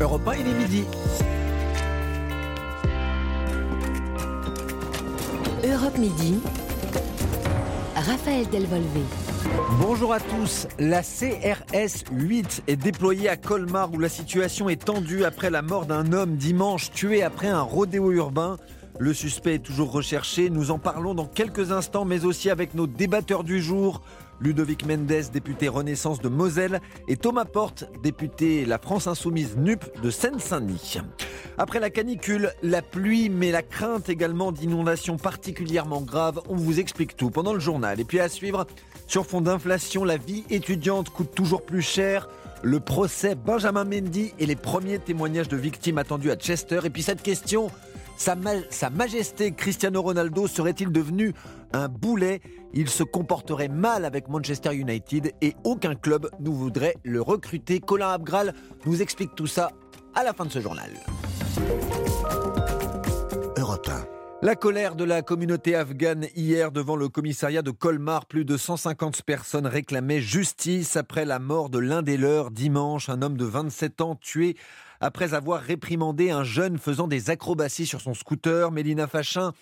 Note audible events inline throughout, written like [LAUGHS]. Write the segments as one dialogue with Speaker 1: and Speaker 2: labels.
Speaker 1: Europe 1, il est midi.
Speaker 2: Europe Midi. Raphaël Delvolvé.
Speaker 1: Bonjour à tous. La CRS 8 est déployée à Colmar où la situation est tendue après la mort d'un homme dimanche tué après un rodéo urbain. Le suspect est toujours recherché. Nous en parlons dans quelques instants, mais aussi avec nos débatteurs du jour. Ludovic Mendes, député Renaissance de Moselle, et Thomas Porte, député La France Insoumise NUP de Seine-Saint-Denis. Après la canicule, la pluie, mais la crainte également d'inondations particulièrement graves, on vous explique tout pendant le journal. Et puis à suivre, sur fond d'inflation, la vie étudiante coûte toujours plus cher. Le procès Benjamin Mendy et les premiers témoignages de victimes attendus à Chester. Et puis cette question, sa, Sa Majesté Cristiano Ronaldo serait-il devenu un boulet Il se comporterait mal avec Manchester United et aucun club ne voudrait le recruter. Colin Abgral nous explique tout ça à la fin de ce journal.
Speaker 3: Europe
Speaker 1: La colère de la communauté afghane hier devant le commissariat de Colmar, plus de 150 personnes réclamaient justice après la mort de l'un des leurs dimanche, un homme de 27 ans tué après avoir réprimandé un jeune faisant des acrobaties sur son scooter. Mélina Fachin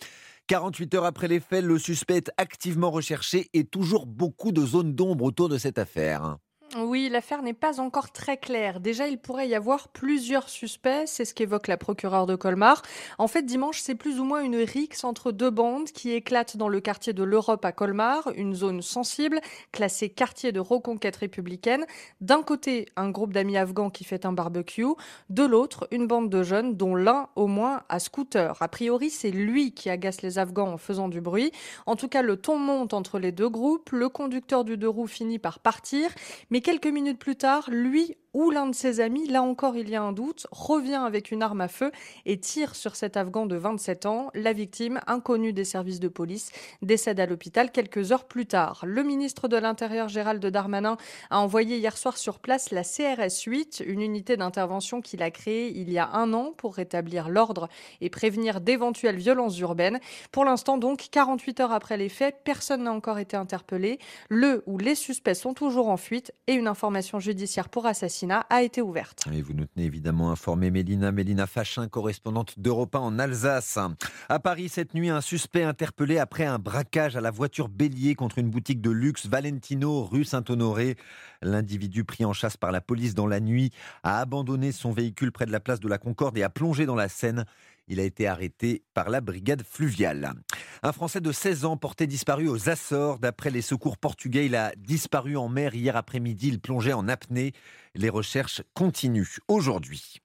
Speaker 1: 48 heures après les faits, le suspect est activement recherché et toujours beaucoup de zones d'ombre autour de cette affaire.
Speaker 4: Oui, l'affaire n'est pas encore très claire. Déjà, il pourrait y avoir plusieurs suspects, c'est ce qu'évoque la procureure de Colmar. En fait, dimanche, c'est plus ou moins une rixe entre deux bandes qui éclatent dans le quartier de l'Europe à Colmar, une zone sensible, classée quartier de reconquête républicaine. D'un côté, un groupe d'amis afghans qui fait un barbecue, de l'autre, une bande de jeunes dont l'un au moins a scooter. A priori, c'est lui qui agace les Afghans en faisant du bruit. En tout cas, le ton monte entre les deux groupes, le conducteur du deux roues finit par partir, quelques minutes plus tard, lui ou l'un de ses amis, là encore il y a un doute, revient avec une arme à feu et tire sur cet Afghan de 27 ans. La victime, inconnue des services de police, décède à l'hôpital quelques heures plus tard. Le ministre de l'Intérieur Gérald Darmanin a envoyé hier soir sur place la CRS 8, une unité d'intervention qu'il a créée il y a un an pour rétablir l'ordre et prévenir d'éventuelles violences urbaines. Pour l'instant donc, 48 heures après les faits, personne n'a encore été interpellé. Le ou les suspects sont toujours en fuite et une information judiciaire pour assassinat a été ouverte.
Speaker 1: Et vous nous tenez évidemment informé, Mélina, Mélina Fachin, correspondante d'Europa en Alsace. À Paris, cette nuit, un suspect interpellé après un braquage à la voiture bélier contre une boutique de luxe Valentino, rue Saint-Honoré. L'individu pris en chasse par la police dans la nuit a abandonné son véhicule près de la place de la Concorde et a plongé dans la Seine. Il a été arrêté par la brigade fluviale. Un Français de 16 ans porté disparu aux Açores. D'après les secours portugais, il a disparu en mer hier après-midi. Il plongeait en apnée. Les recherches continuent aujourd'hui.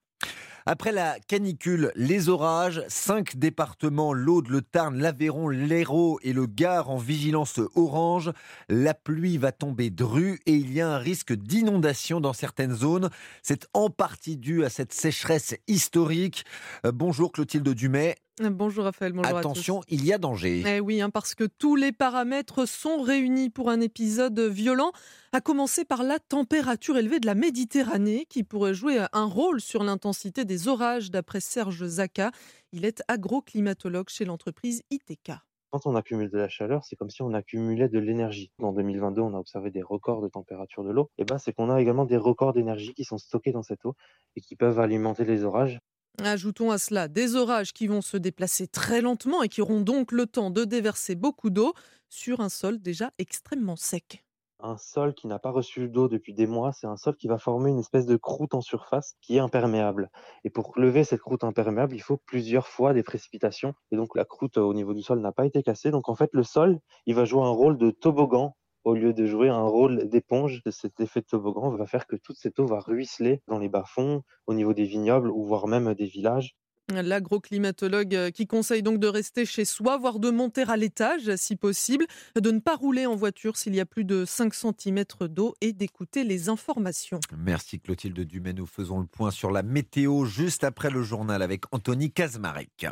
Speaker 1: Après la canicule, les orages, cinq départements, l'Aude, le Tarn, l'Aveyron, l'Hérault et le Gard en vigilance orange. La pluie va tomber dru et il y a un risque d'inondation dans certaines zones. C'est en partie dû à cette sécheresse historique. Euh, bonjour Clotilde Dumay.
Speaker 5: Bonjour Raphaël, bonjour
Speaker 1: Attention, il y a danger.
Speaker 5: Eh oui, hein, parce que tous les paramètres sont réunis pour un épisode violent, à commencer par la température élevée de la Méditerranée, qui pourrait jouer un rôle sur l'intensité des orages, d'après Serge Zaka. Il est agroclimatologue chez l'entreprise ITK.
Speaker 6: Quand on accumule de la chaleur, c'est comme si on accumulait de l'énergie. En 2022, on a observé des records de température de l'eau. Et ben, c'est qu'on a également des records d'énergie qui sont stockés dans cette eau et qui peuvent alimenter les orages.
Speaker 5: Ajoutons à cela des orages qui vont se déplacer très lentement et qui auront donc le temps de déverser beaucoup d'eau sur un sol déjà extrêmement sec.
Speaker 6: Un sol qui n'a pas reçu d'eau depuis des mois, c'est un sol qui va former une espèce de croûte en surface qui est imperméable. Et pour lever cette croûte imperméable, il faut plusieurs fois des précipitations. Et donc la croûte au niveau du sol n'a pas été cassée. Donc en fait, le sol, il va jouer un rôle de toboggan au lieu de jouer un rôle d'éponge, cet effet de toboggan va faire que toute cette eau va ruisseler dans les bas-fonds, au niveau des vignobles ou voire même des villages.
Speaker 5: L'agroclimatologue euh, qui conseille donc de rester chez soi, voire de monter à l'étage si possible, de ne pas rouler en voiture s'il y a plus de 5 cm d'eau et d'écouter les informations.
Speaker 1: Merci Clotilde Dumais. Nous faisons le point sur la météo juste après le journal avec Anthony Kazmarek.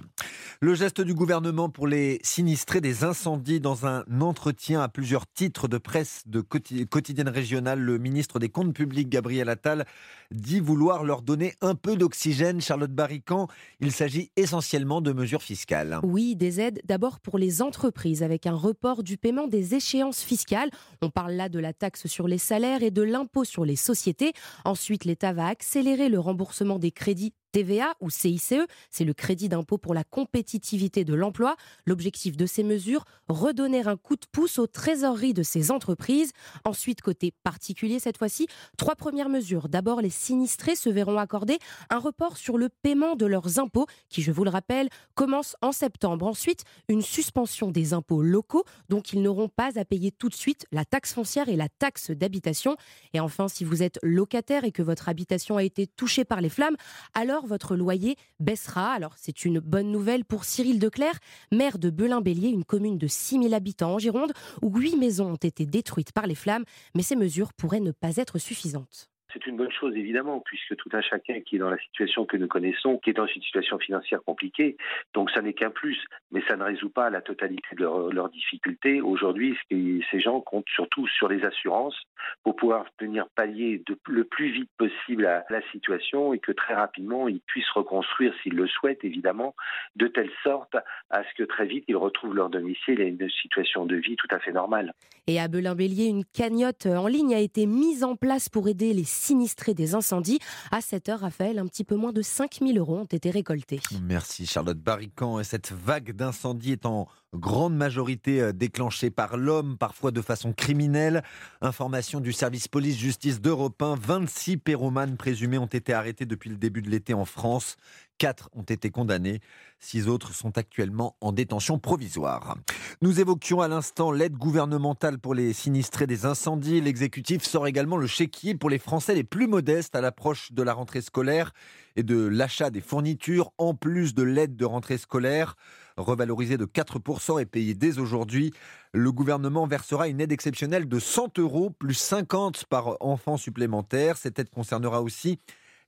Speaker 1: Le geste du gouvernement pour les sinistrés des incendies dans un entretien à plusieurs titres de presse de quotidienne régionale, le ministre des Comptes publics Gabriel Attal dit vouloir leur donner un peu d'oxygène. Charlotte Barrican, il s'agit essentiellement de mesures fiscales.
Speaker 3: Oui, des aides d'abord pour les entreprises avec un report du paiement des échéances fiscales. On parle là de la taxe sur les salaires et de l'impôt sur les sociétés. Ensuite, l'État va accélérer le remboursement des crédits TVA ou CICE, c'est le crédit d'impôt pour la compétitivité de l'emploi. L'objectif de ces mesures, redonner un coup de pouce aux trésoreries de ces entreprises. Ensuite, côté particulier cette fois-ci, trois premières mesures. D'abord, les sinistrés se verront accorder un report sur le paiement de leurs impôts, qui, je vous le rappelle, commence en septembre. Ensuite, une suspension des impôts locaux, donc ils n'auront pas à payer tout de suite la taxe foncière et la taxe d'habitation. Et enfin, si vous êtes locataire et que votre habitation a été touchée par les flammes, alors votre loyer baissera. Alors c'est une bonne nouvelle pour Cyril Declerc, maire de Belin-Bélier, une commune de 6000 habitants en Gironde, où huit maisons ont été détruites par les flammes, mais ces mesures pourraient ne pas être suffisantes.
Speaker 7: C'est une bonne chose, évidemment, puisque tout un chacun qui est dans la situation que nous connaissons, qui est dans une situation financière compliquée, donc ça n'est qu'un plus, mais ça ne résout pas la totalité de leurs difficultés. Aujourd'hui, ces gens comptent surtout sur les assurances pour pouvoir tenir palier le plus vite possible à la situation et que très rapidement, ils puissent reconstruire, s'ils le souhaitent, évidemment, de telle sorte à ce que très vite, ils retrouvent leur domicile et une situation de vie tout à fait normale.
Speaker 3: Et à Belin-Bélier, une cagnotte en ligne a été mise en place pour aider les sinistrés des incendies. À cette heure, Raphaël, un petit peu moins de 5000 euros ont été récoltés.
Speaker 1: Merci Charlotte Barrican. Et cette vague d'incendies est en grande majorité euh, déclenchée par l'homme, parfois de façon criminelle. Information du service police-justice d'Europe 1, 26 pyromanes présumés ont été arrêtés depuis le début de l'été en France. Quatre ont été condamnés. Six autres sont actuellement en détention provisoire. Nous évoquions à l'instant l'aide gouvernementale pour les sinistrés des incendies. L'exécutif sort également le chéquier pour les Français les plus modestes à l'approche de la rentrée scolaire et de l'achat des fournitures, en plus de l'aide de rentrée scolaire. Revalorisée de 4% et payée dès aujourd'hui, le gouvernement versera une aide exceptionnelle de 100 euros plus 50 par enfant supplémentaire. Cette aide concernera aussi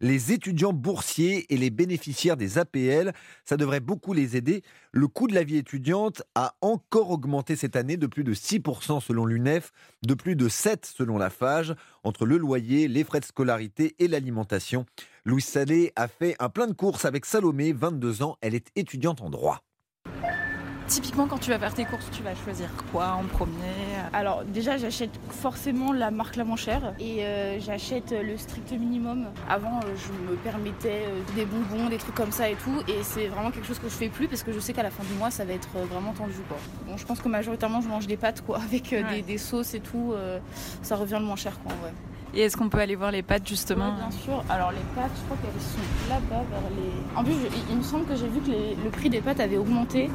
Speaker 1: les étudiants boursiers et les bénéficiaires des APL. Ça devrait beaucoup les aider. Le coût de la vie étudiante a encore augmenté cette année de plus de 6% selon l'UNEF, de plus de 7% selon la FAGE, entre le loyer, les frais de scolarité et l'alimentation. Louis Salé a fait un plein de courses avec Salomé, 22 ans. Elle est étudiante en droit.
Speaker 8: Typiquement, quand tu vas faire tes courses, tu vas choisir quoi en premier Alors, déjà, j'achète forcément la marque la moins chère et euh, j'achète le strict minimum. Avant, euh, je me permettais euh, des bonbons, des trucs comme ça et tout, et c'est vraiment quelque chose que je fais plus parce que je sais qu'à la fin du mois, ça va être vraiment tendu. Quoi. Bon, je pense que majoritairement, je mange des pâtes quoi, [LAUGHS] avec des, sauces et tout. ça revient le moins cher, quoi, ouais.
Speaker 9: Et est-ce qu'on peut aller voir les pâtes justement
Speaker 8: Bien sûr. Alors les pâtes, je crois qu'elles sont là-bas vers les. En plus, il me semble que j'ai vu que le prix des pâtes avait augmenté.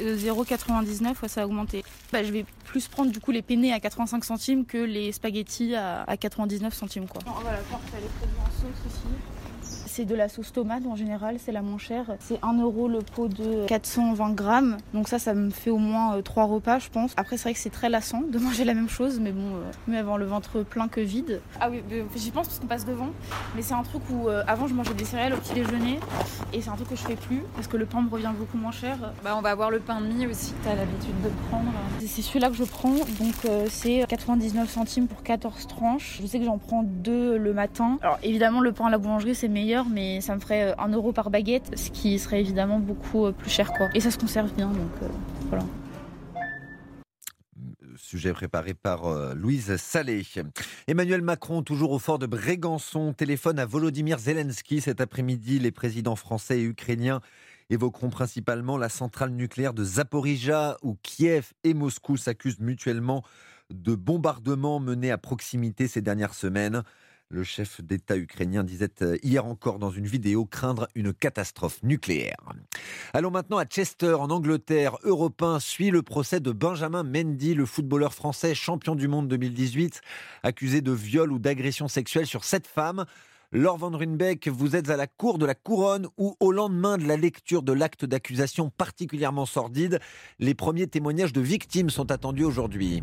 Speaker 8: 0,99, ouais, ça a augmenté. Bah, je vais plus prendre du coup les penne à 85 centimes que les spaghettis à, 99 centimes. Quoi. On va la voir, les produits en sauce aussi. C'est de la sauce tomate en général, c'est la moins chère. C'est 1 euro le pot de 420 grammes. Donc ça, ça me fait au moins 3 euh, repas, je pense. Après, c'est vrai que c'est très lassant de [LAUGHS] manger la même chose, mais bon, euh, mieux avoir le ventre plein que vide. Ah oui, j'y pense parce qu'on passe devant. Mais c'est un truc où euh, avant, je mangeais des céréales au petit déjeuner. Et c'est un truc que je fais plus parce que le pain me revient beaucoup moins cher.
Speaker 9: Bah, on va avoir le pain de mie aussi, tu as l'habitude de prendre.
Speaker 8: C'est celui-là que je prends. Donc c'est 99 centimes pour 14 tranches. Je sais que j'en prends deux le matin. Alors évidemment, le pain à la boulangerie, c'est meilleur mais ça me ferait 1 euh, euro par baguette, ce qui serait évidemment beaucoup euh, plus cher. Quoi. Et ça se conserve bien, donc euh, voilà
Speaker 1: sujet préparé par Louise Salé. Emmanuel Macron, toujours au fort de Brégançon, téléphone à Volodymyr Zelensky cet après-midi. Les présidents français et ukrainiens évoqueront principalement la centrale nucléaire de Zaporizhia, où Kiev et Moscou s'accusent mutuellement de bombardements menés à proximité ces dernières semaines. Le chef d'État ukrainien disait euh, hier encore dans une vidéo craindre une catastrophe nucléaire. Allons maintenant à Chester, en Angleterre. Europe suit le procès de Benjamin Mendy, le footballeur français champion du monde 2018, accusé de viol ou d'agression sexuelle sur sept femmes. Laure Van Runbeck, vous êtes à la cour de la couronne où, au lendemain de la lecture de l'acte d'accusation particulièrement sordide, les premiers témoignages de victimes sont attendus aujourd'hui.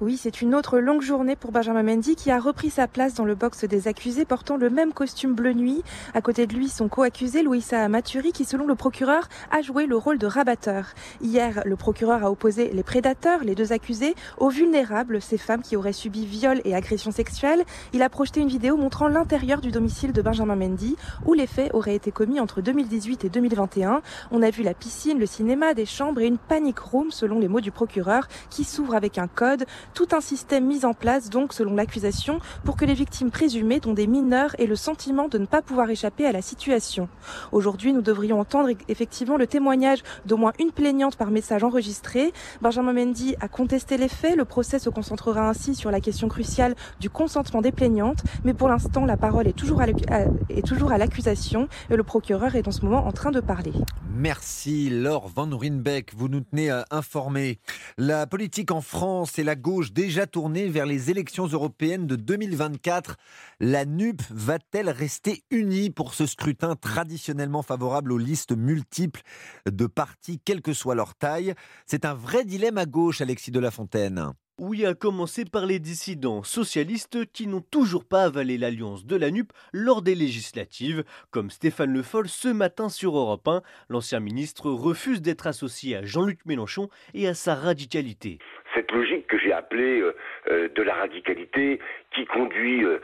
Speaker 10: Oui, c'est une autre longue journée pour Benjamin Mendy qui a repris sa place dans le box des accusés portant le même costume bleu nuit. À côté de lui, son co-accusé Louisa Maturi qui, selon le procureur, a joué le rôle de rabatteur. Hier, le procureur a opposé les prédateurs, les deux accusés, aux vulnérables, ces femmes qui auraient subi viol et agression sexuelle. Il a projeté une vidéo montrant l'intérieur du domicile de Benjamin Mendy où les faits auraient été commis entre 2018 et 2021. On a vu la piscine, le cinéma, des chambres et une panic room selon les mots du procureur qui s'ouvre avec un code. Tout un système mis en place donc selon l'accusation pour que les victimes présumées dont des mineurs aient le sentiment de ne pas pouvoir échapper à la situation. Aujourd'hui, nous devrions entendre effectivement le témoignage d'au moins une plaignante par message enregistré. Benjamin Mendy a contesté les faits. Le procès se concentrera ainsi sur la question cruciale du consentement des plaignantes. Mais pour l'instant, la parole est toujours à l'accusation et le procureur est en ce moment en train de parler.
Speaker 1: Merci Laure Van Ruynbeck, vous nous tenez euh, informés. La politique en France la gauche déjà tournée vers les élections européennes de 2024. La NUP va-t-elle rester unie pour ce scrutin traditionnellement favorable aux listes multiples de partis, quelle que soit leur taille? C'est un vrai dilemme à gauche, Alexis de la Fontaine.
Speaker 11: Oui, à commencer par les dissidents socialistes qui n'ont toujours pas avalé l'alliance de la NUP lors des législatives. Comme Stéphane Le Foll ce matin sur Europe 1, l'ancien ministre refuse d'être associé à Jean-Luc Mélenchon et à sa radicalité.
Speaker 12: Cette logique que j'ai appelée euh, euh, de la radicalité qui conduit euh,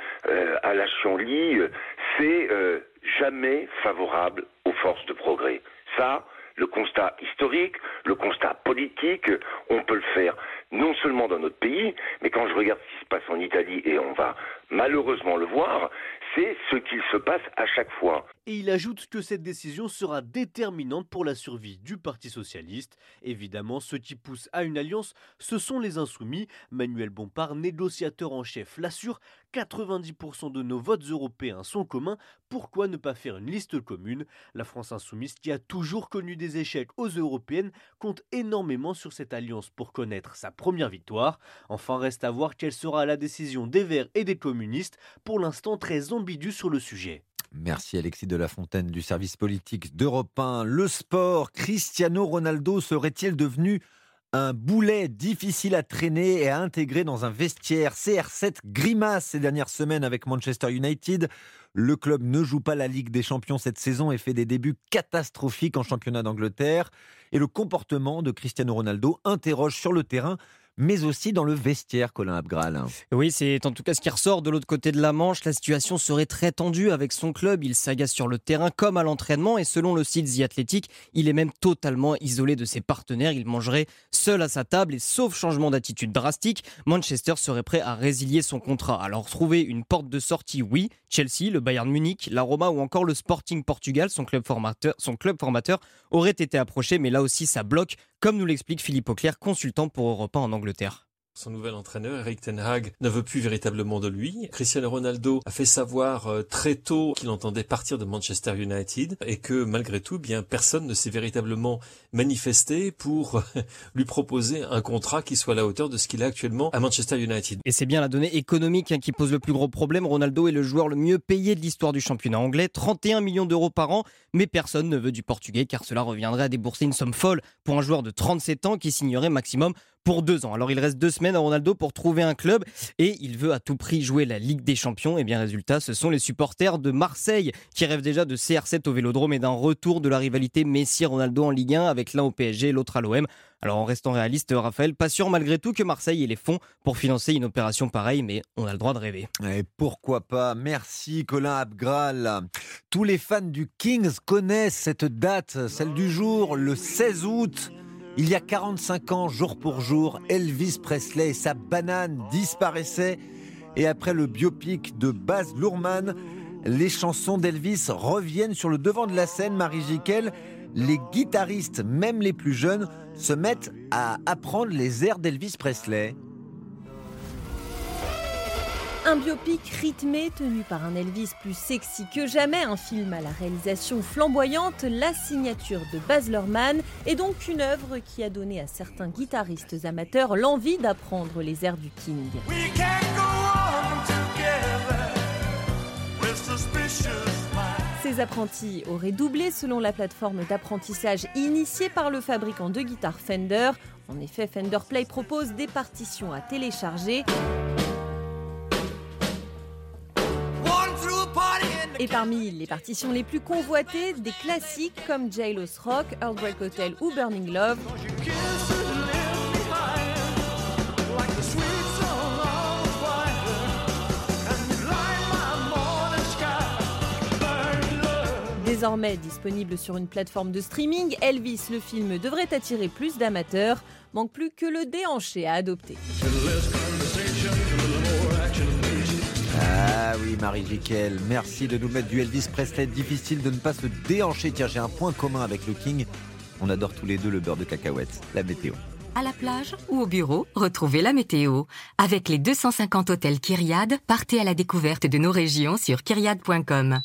Speaker 12: à la chienlit, c'est jamais favorable aux forces de progrès. Ça, le constat historique, le constat politique, on peut le faire non seulement dans notre pays, mais quand je regarde ce qui se passe en Italie, et on va malheureusement le voir, c'est ce qu'il se passe à chaque fois.
Speaker 11: Et il ajoute que cette décision sera déterminante pour la survie du Parti socialiste. Évidemment, ceux qui poussent à une alliance, ce sont les insoumis. Manuel Bompard, négociateur en chef, l'assure 90% de nos votes européens sont communs. Pourquoi ne pas faire une liste commune? La France insoumise, qui a toujours connu des échecs aux européennes, compte énormément sur cette alliance pour connaître sa première victoire. Enfin, reste à voir quelle sera la décision des Verts et des communistes, pour l'instant très sur le sujet.
Speaker 1: Merci Alexis de la Fontaine du service politique d'Europe 1. Le sport, Cristiano Ronaldo serait-il devenu un boulet difficile à traîner et à intégrer dans un vestiaire? CR7 grimace ces dernières semaines avec Manchester United. Le club ne joue pas la Ligue des Champions cette saison et fait des débuts catastrophiques en championnat d'Angleterre. Et le comportement de Cristiano Ronaldo interroge sur le terrain mais aussi dans le vestiaire, Colin Abgral.
Speaker 13: Oui, c'est en tout cas ce qui ressort de l'autre côté de la Manche. La situation serait très tendue avec son club. Il s'agace sur le terrain comme à l'entraînement et selon le site The Athletic, il est même totalement isolé de ses partenaires. Il mangerait seul à sa table et sauf changement d'attitude drastique, Manchester serait prêt à résilier son contrat. Alors trouver une porte de sortie, oui. Chelsea, le Bayern Munich, la Roma ou encore le Sporting Portugal, son club formateur, son club formateur auraient été approchés, mais là aussi ça bloque comme nous l'explique Philippe Auclair, consultant pour Europe 1 en Angleterre.
Speaker 14: Son nouvel entraîneur, Eric Ten Hag, ne veut plus véritablement de lui. Cristiano Ronaldo a fait savoir euh, très tôt qu'il entendait partir de Manchester United et que malgré tout, bien personne ne s'est véritablement manifesté pour [LAUGHS] lui proposer un contrat qui soit à la hauteur de ce qu'il a actuellement à Manchester United.
Speaker 13: Et c'est bien la donnée économique hein, qui pose le plus gros problème. Ronaldo est le joueur le mieux payé de l'histoire du championnat anglais, 31 millions d'euros par an, mais personne ne veut du portugais car cela reviendrait à débourser une somme folle pour un joueur de 37 ans qui signerait maximum pour deux ans. Alors il reste deux semaines à Ronaldo pour trouver un club et il veut à tout prix jouer la Ligue des Champions. Et bien résultat, ce sont les supporters de Marseille qui rêvent déjà de CR7 au Vélodrome et d'un retour de la rivalité Messi-Ronaldo en Ligue 1 avec l'un au PSG et l'autre à l'OM. Alors en restant réaliste, Raphaël, pas sûr malgré tout que Marseille ait les fonds pour financer une opération pareille, mais on a le droit de rêver.
Speaker 1: Et pourquoi pas? Merci Colin Abgral. Tous les fans du Kings connaissent cette date, celle du jour, le 16 août. Il y a 45 ans, jour pour jour, Elvis Presley et sa banane disparaissaient. Et après le biopic de Baz Luhrmann, les chansons d'Elvis reviennent sur le devant de la scène. Marie Jiquel, les guitaristes, même les plus jeunes, se mettent à apprendre les airs d'Elvis Presley.
Speaker 15: Un biopic rythmé tenu par un Elvis plus sexy que jamais, un film à la réalisation flamboyante, la signature de Baz Luhrmann est donc une œuvre qui a donné à certains guitaristes amateurs l'envie d'apprendre les airs du King. Ces apprentis auraient doublé selon la plateforme d'apprentissage initiée par le fabricant de guitare Fender En effet, Fender Play propose des partitions à télécharger. Et parmi les partitions les plus convoitées, des classiques comme Jailhouse Rock, Earl Break Hotel ou Burning Love. Désormais disponible sur une plateforme de streaming, Elvis le film devrait attirer plus d'amateurs. Manque plus que le déhanché à adopter.
Speaker 1: Oui, Marie Jiquel, merci de nous mettre du Elvis Presley. Difficile de ne pas se déhancher. Tiens, j'ai un point commun avec le King. On adore tous les deux le beurre de cacahuète, la météo.
Speaker 2: À la plage ou au bureau, retrouvez la météo. Avec les 250 hôtels Kyriade, partez à la découverte de nos régions sur kyriade.com.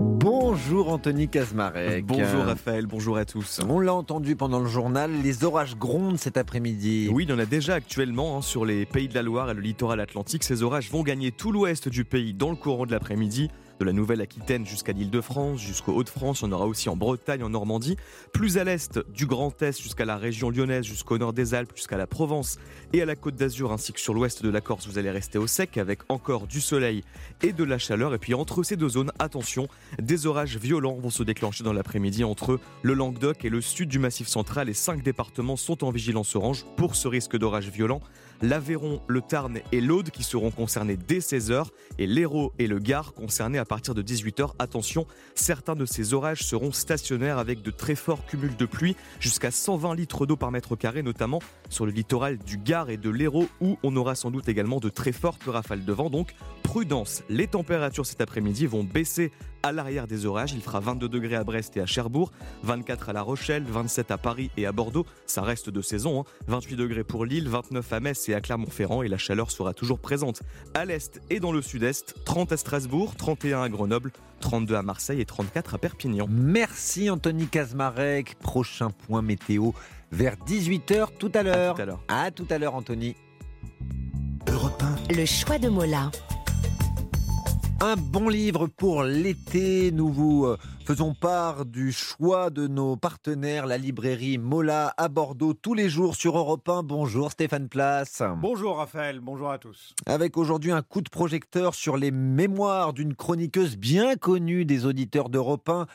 Speaker 1: Bonjour Anthony Kazmarek.
Speaker 16: Bonjour Raphaël, bonjour à tous.
Speaker 1: On l'a entendu pendant le journal, les orages grondent cet après-midi.
Speaker 16: Oui, il y en a déjà actuellement hein, sur les pays de la Loire et le littoral atlantique. Ces orages vont gagner tout l'ouest du pays dans le courant de l'après-midi de la Nouvelle-Aquitaine jusqu'à l'Île-de-France, jusqu'au Hauts-de-France, on aura aussi en Bretagne, en Normandie, plus à l'est du Grand Est jusqu'à la région lyonnaise, jusqu'au nord des Alpes, jusqu'à la Provence et à la Côte d'Azur, ainsi que sur l'ouest de la Corse, vous allez rester au sec avec encore du soleil et de la chaleur. Et puis entre ces deux zones, attention, des orages violents vont se déclencher dans l'après-midi entre le Languedoc et le sud du Massif central. Et cinq départements sont en vigilance orange pour ce risque d'orage violent l'Aveyron, le Tarn et l'Aude qui seront concernés dès 16h et l'Hérault et le Gard concernés à partir de 18h. Attention, certains de ces orages seront stationnaires avec de très forts cumuls de pluie, jusqu'à 120 litres d'eau par mètre carré, notamment sur le littoral du Gard et de l'Hérault où on aura sans doute également de très fortes rafales de vent. Donc prudence, les températures cet après-midi vont baisser à l'arrière des orages. Il fera 22 degrés à Brest et à Cherbourg, 24 à La Rochelle, 27 à Paris et à Bordeaux. Ça reste de saison. 28 hein. degrés pour Lille, 29 à Metz et à Clermont-Ferrand. Et la chaleur sera toujours présente à l'est et dans le sud-est. 30 à Strasbourg, 31 à Grenoble, 32 à Marseille et 34 à Perpignan.
Speaker 1: Merci Anthony Kazmarek. Prochain point météo vers 18h tout à l'heure. À tout à l'heure Anthony.
Speaker 2: Le choix de Mola.
Speaker 1: Un bon livre pour l'été. Nous vous euh, faisons part du choix de nos partenaires, la librairie Mola à Bordeaux, tous les jours sur Europe 1. Bonjour Stéphane Place.
Speaker 17: Bonjour Raphaël, bonjour à tous.
Speaker 1: Avec aujourd'hui un coup de projecteur sur les mémoires d'une chroniqueuse bien connue des auditeurs d'Europe 1,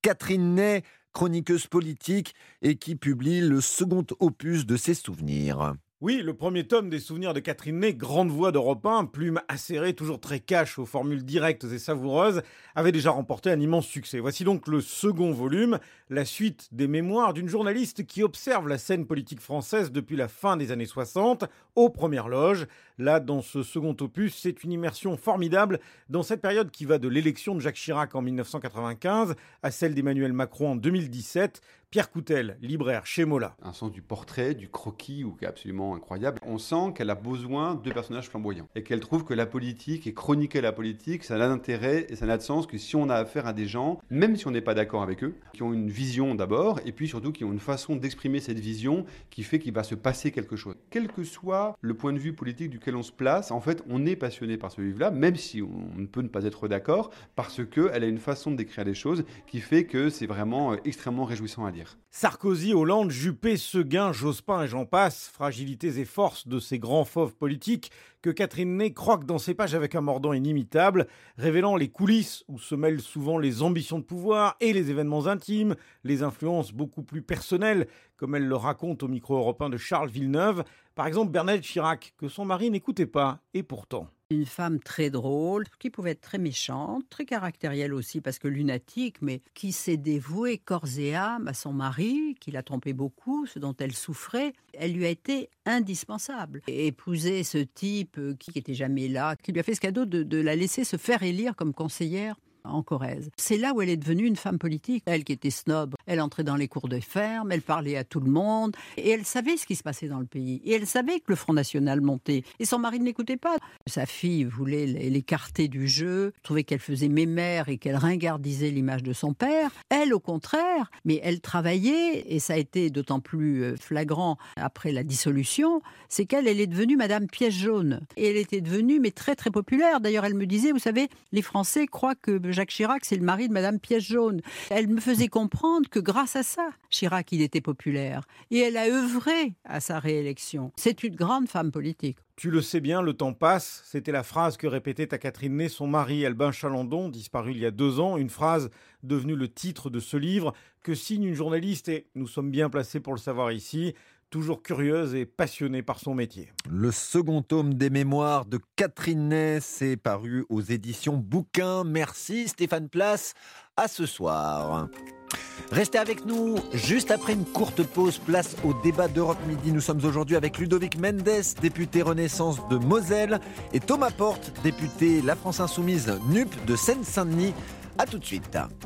Speaker 1: Catherine Ney, chroniqueuse politique et qui publie le second opus de ses souvenirs.
Speaker 17: Oui, le premier tome des souvenirs de Catherine Ney, grande voix d'Europe 1, plume acérée, toujours très cash aux formules directes et savoureuses, avait déjà remporté un immense succès. Voici donc le second volume, la suite des mémoires d'une journaliste qui observe la scène politique française depuis la fin des années 60, aux premières loges. Là, dans ce second opus, c'est une immersion formidable dans cette période qui va de l'élection de Jacques Chirac en 1995 à celle d'Emmanuel Macron en 2017. Pierre Coutel, libraire chez Mola.
Speaker 18: Un sens du portrait, du croquis, ou qui est absolument incroyable. On sent qu'elle a besoin de personnages flamboyants et qu'elle trouve que la politique et chroniquer la politique, ça n'a d'intérêt et ça n'a de sens que si on a affaire à des gens, même si on n'est pas d'accord avec eux, qui ont une vision d'abord et puis surtout qui ont une façon d'exprimer cette vision qui fait qu'il va se passer quelque chose. Quel que soit le point de vue politique duquel on se place, en fait, on est passionné par ce livre-là, même si on ne peut ne pas être d'accord, parce qu'elle a une façon de décrire les choses qui fait que c'est vraiment euh, extrêmement réjouissant à lire.
Speaker 17: Sarkozy, Hollande, Juppé, Seguin, Jospin et j'en passe, fragilités et forces de ces grands fauves politiques que Catherine Ney croque dans ses pages avec un mordant inimitable, révélant les coulisses où se mêlent souvent les ambitions de pouvoir et les événements intimes, les influences beaucoup plus personnelles, comme elle le raconte au micro européen de Charles Villeneuve, par exemple Bernadette Chirac, que son mari n'écoutait pas, et pourtant.
Speaker 19: Une femme très drôle, qui pouvait être très méchante, très caractérielle aussi parce que lunatique, mais qui s'est dévouée corps et âme à son mari, qui l'a trompé beaucoup, ce dont elle souffrait. Elle lui a été indispensable. épouser ce type euh, qui n'était jamais là, qui lui a fait ce cadeau de, de la laisser se faire élire comme conseillère en Corrèze. C'est là où elle est devenue une femme politique. Elle qui était snob, elle entrait dans les cours de ferme, elle parlait à tout le monde, et elle savait ce qui se passait dans le pays. Et elle savait que le Front National montait. Et son mari ne l'écoutait pas. Sa fille voulait l'écarter du jeu, trouvait qu'elle faisait mémère et qu'elle ringardisait l'image de son père. Elle, au contraire, mais elle travaillait, et ça a été d'autant plus euh, flagrant après la dissolution, c'est qu'elle, elle est devenue Madame Pièce Jaune. Et elle était devenue, mais très très populaire. D'ailleurs, elle me disait, vous savez, les Français croient que Jacques Chirac, c'est le mari de Madame Pièce Jaune. Elle me faisait comprendre que grâce à ça, Chirac, il était populaire. Et elle a œuvré à sa réélection. C'est une grande femme politique.
Speaker 17: Tu le sais bien, le temps passe. C'était la phrase que répétait à Catherine Ney son mari Albin Chalandon, disparu il y a deux ans. Une phrase devenue le titre de ce livre que signe une journaliste, et nous sommes bien placés pour le savoir ici, toujours curieuse et passionnée par son métier.
Speaker 1: Le second tome des mémoires de Catherine Ney est paru aux éditions Bouquin. Merci Stéphane Place. À ce soir. Restez avec nous juste après une courte pause, place au débat d'Europe Midi. Nous sommes aujourd'hui avec Ludovic Mendes, député Renaissance de Moselle, et Thomas Porte, député La France Insoumise NUP de Seine-Saint-Denis. A tout de suite.